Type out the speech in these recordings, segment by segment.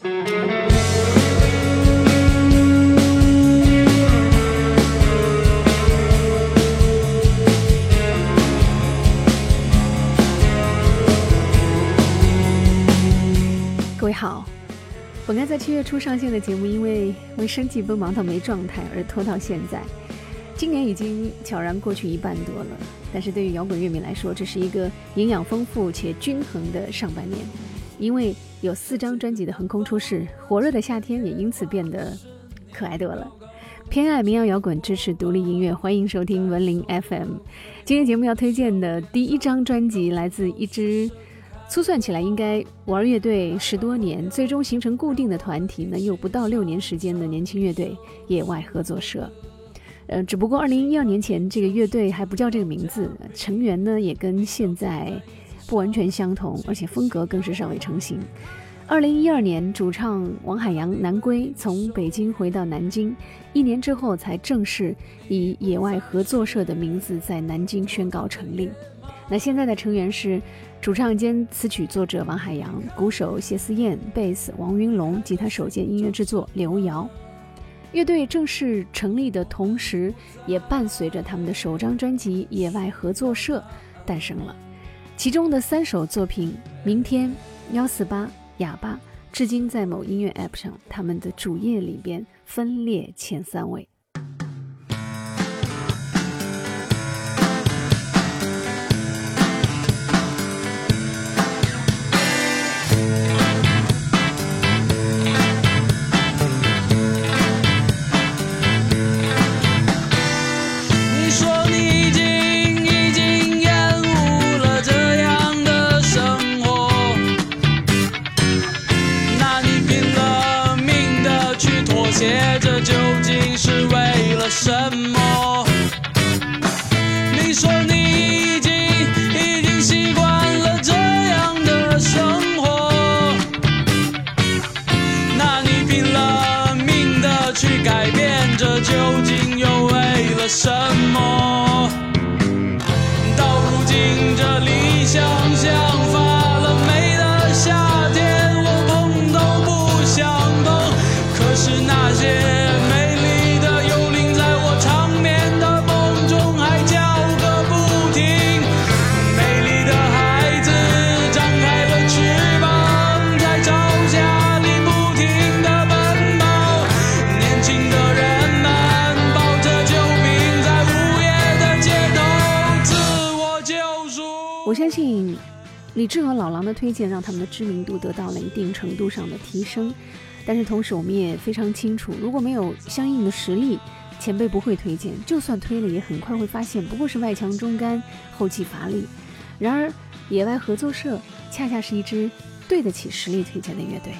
各位好，本该在七月初上线的节目，因为为生计奔忙到没状态而拖到现在。今年已经悄然过去一半多了，但是对于摇滚乐迷来说，这是一个营养丰富且均衡的上半年，因为有四张专辑的横空出世，火热的夏天也因此变得可爱多了。偏爱民谣摇滚，支持独立音乐，欢迎收听文林 FM。今天节目要推荐的第一张专辑来自一支。粗算起来，应该玩乐队十多年，最终形成固定的团体呢，又不到六年时间的年轻乐队野外合作社。呃，只不过二零一二年前，这个乐队还不叫这个名字，成员呢也跟现在不完全相同，而且风格更是尚未成型。二零一二年，主唱王海洋南归，从北京回到南京，一年之后才正式以野外合作社的名字在南京宣告成立。那现在的成员是。主唱兼词曲作者王海洋，鼓手谢思燕，贝斯王云龙，吉他手兼音乐制作刘瑶。乐队正式成立的同时，也伴随着他们的首张专辑《野外合作社》诞生了。其中的三首作品《明天》《幺四八》《哑巴》，至今在某音乐 App 上，他们的主页里边分列前三位。李志和老狼的推荐让他们的知名度得到了一定程度上的提升，但是同时我们也非常清楚，如果没有相应的实力，前辈不会推荐，就算推了，也很快会发现不过是外强中干，后继乏力。然而，野外合作社恰恰是一支对得起实力推荐的乐队。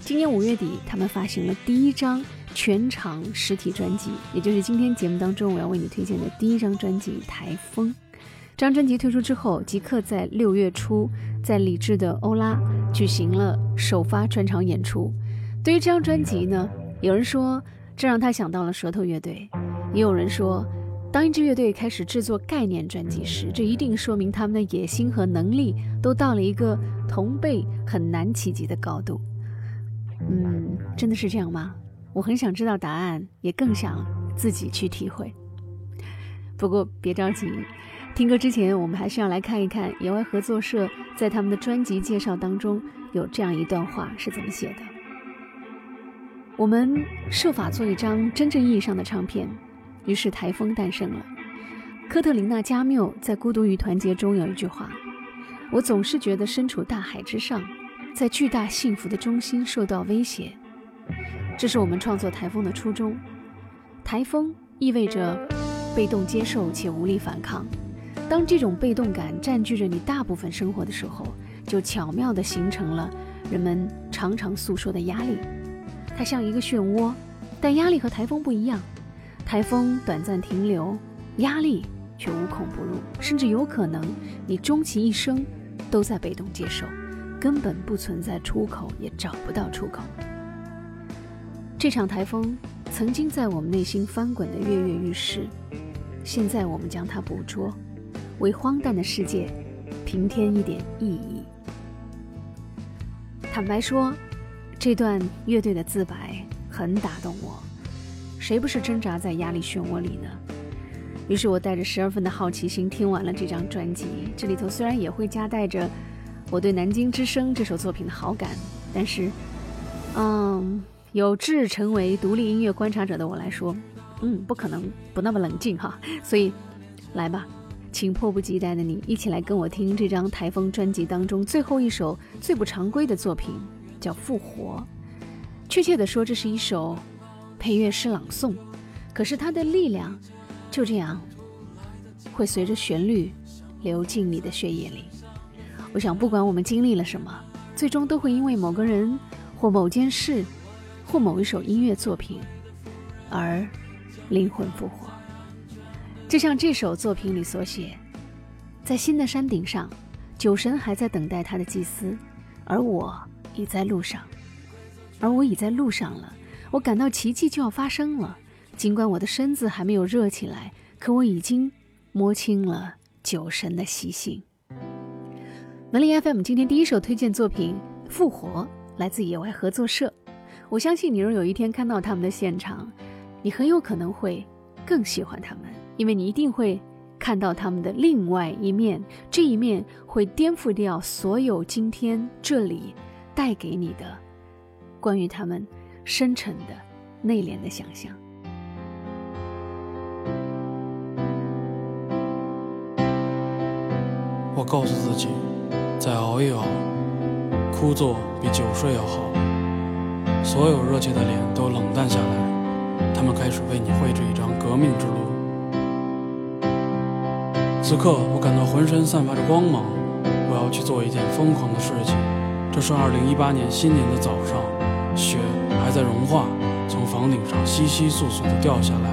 今年五月底，他们发行了第一张全场实体专辑，也就是今天节目当中我要为你推荐的第一张专辑《台风》。张专辑推出之后，即刻在六月初在李志的欧拉举行了首发专场演出。对于这张专辑呢，有人说这让他想到了舌头乐队，也有人说，当一支乐队开始制作概念专辑时，这一定说明他们的野心和能力都到了一个同辈很难企及的高度。嗯，真的是这样吗？我很想知道答案，也更想自己去体会。不过别着急。听歌之前，我们还是要来看一看野外合作社在他们的专辑介绍当中有这样一段话是怎么写的：我们设法做一张真正意义上的唱片，于是台风诞生了。科特琳娜·加缪在《孤独与团结》中有一句话：“我总是觉得身处大海之上，在巨大幸福的中心受到威胁。”这是我们创作台风的初衷。台风意味着被动接受且无力反抗。当这种被动感占据着你大部分生活的时候，就巧妙地形成了人们常常诉说的压力。它像一个漩涡，但压力和台风不一样。台风短暂停留，压力却无孔不入，甚至有可能你终其一生都在被动接受，根本不存在出口，也找不到出口。这场台风曾经在我们内心翻滚的跃跃欲试，现在我们将它捕捉。为荒诞的世界平添一点意义。坦白说，这段乐队的自白很打动我。谁不是挣扎在压力漩涡里呢？于是我带着十二分的好奇心听完了这张专辑。这里头虽然也会夹带着我对《南京之声》这首作品的好感，但是，嗯，有志成为独立音乐观察者的我来说，嗯，不可能不那么冷静哈。所以，来吧，请迫不及待的你一起来跟我听这张台风专辑当中最后一首最不常规的作品，叫《复活》。确切的说，这是一首。配乐诗朗诵，可是它的力量就这样会随着旋律流进你的血液里。我想，不管我们经历了什么，最终都会因为某个人或某件事或某一首音乐作品而灵魂复活。就像这首作品里所写，在新的山顶上，酒神还在等待他的祭司，而我已在路上，而我已在路上了。我感到奇迹就要发生了，尽管我的身子还没有热起来，可我已经摸清了酒神的习性。能力 FM 今天第一首推荐作品《复活》，来自野外合作社。我相信你若有一天看到他们的现场，你很有可能会更喜欢他们，因为你一定会看到他们的另外一面，这一面会颠覆掉所有今天这里带给你的关于他们。深沉的、内敛的想象。我告诉自己，再熬一熬，枯坐比久睡要好。所有热切的脸都冷淡下来，他们开始为你绘制一张革命之路。此刻，我感到浑身散发着光芒。我要去做一件疯狂的事情。这是2018年新年的早上，雪。还在融化，从房顶上稀稀簌簌地掉下来。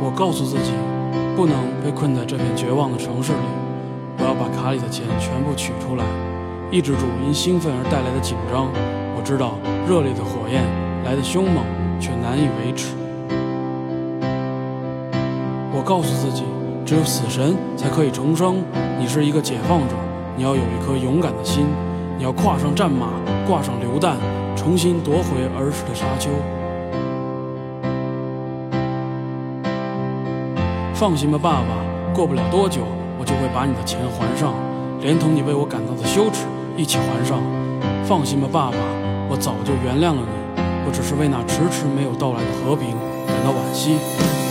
我告诉自己，不能被困在这片绝望的城市里。我要把卡里的钱全部取出来，抑制住因兴奋而带来的紧张。我知道热烈的火焰来的凶猛，却难以维持。我告诉自己，只有死神才可以重生。你是一个解放者，你要有一颗勇敢的心。你要跨上战马，挂上榴弹，重新夺回儿时的沙丘。放心吧，爸爸，过不了多久，我就会把你的钱还上，连同你为我感到的羞耻一起还上。放心吧，爸爸，我早就原谅了你，我只是为那迟迟没有到来的和平感到惋惜。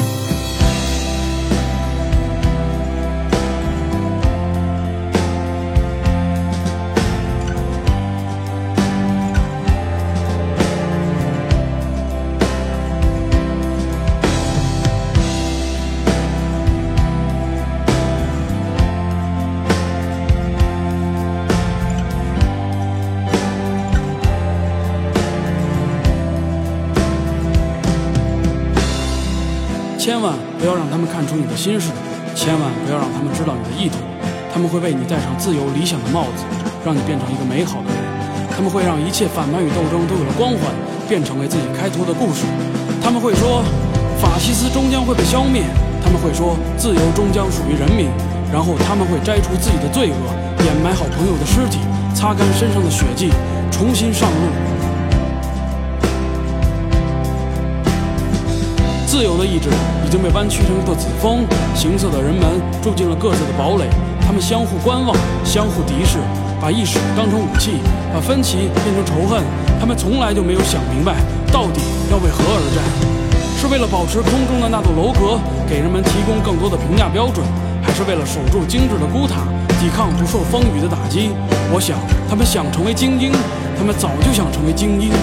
要让他们看出你的心事，千万不要让他们知道你的意图。他们会为你戴上自由理想的帽子，让你变成一个美好的人。他们会让一切反叛与斗争都有了光环，变成为自己开脱的故事。他们会说，法西斯终将会被消灭。他们会说，自由终将属于人民。然后他们会摘除自己的罪恶，掩埋好朋友的尸体，擦干身上的血迹，重新上路。自由的意志已经被弯曲成一座子峰，行色的人们住进了各自的堡垒，他们相互观望，相互敌视，把意识当成武器，把分歧变成仇恨。他们从来就没有想明白，到底要为何而战？是为了保持空中的那座楼阁，给人们提供更多的评价标准，还是为了守住精致的孤塔，抵抗不受风雨的打击？我想，他们想成为精英，他们早就想成为精英。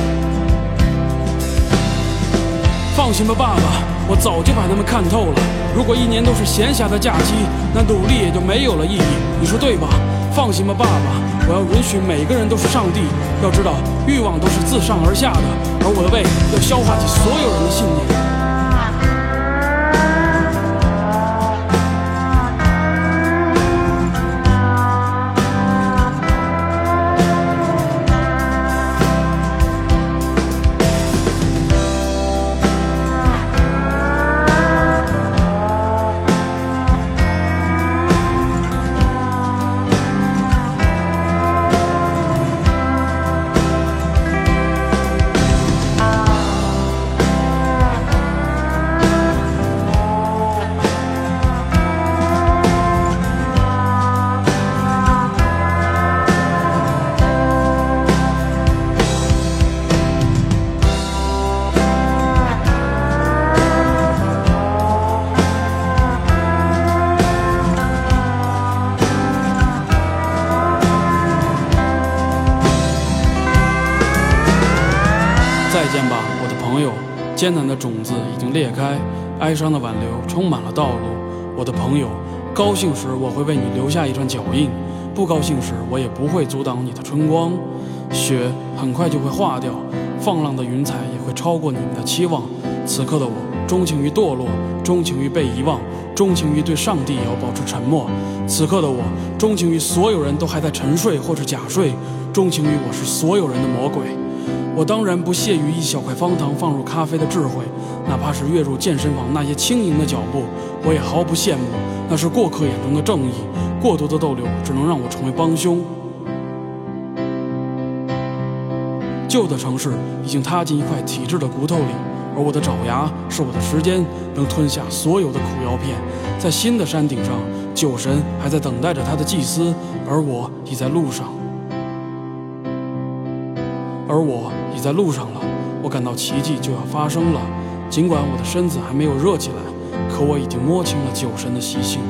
放心吧，爸爸，我早就把他们看透了。如果一年都是闲暇的假期，那努力也就没有了意义。你说对吧？放心吧，爸爸，我要允许每个人都是上帝。要知道，欲望都是自上而下的，而我的胃要消化起所有人的信念。艰难的种子已经裂开，哀伤的挽留充满了道路。我的朋友，高兴时我会为你留下一串脚印，不高兴时我也不会阻挡你的春光。雪很快就会化掉，放浪的云彩也会超过你们的期望。此刻的我，钟情于堕落，钟情于被遗忘，钟情于对上帝也要保持沉默。此刻的我，钟情于所有人都还在沉睡或是假睡，钟情于我是所有人的魔鬼。我当然不屑于一小块方糖放入咖啡的智慧，哪怕是跃入健身房那些轻盈的脚步，我也毫不羡慕。那是过客眼中的正义，过多的逗留只能让我成为帮凶。旧的城市已经踏进一块体制的骨头里，而我的爪牙是我的时间，能吞下所有的苦药片。在新的山顶上，酒神还在等待着他的祭司，而我已在路上。而我已在路上了，我感到奇迹就要发生了。尽管我的身子还没有热起来，可我已经摸清了酒神的习性。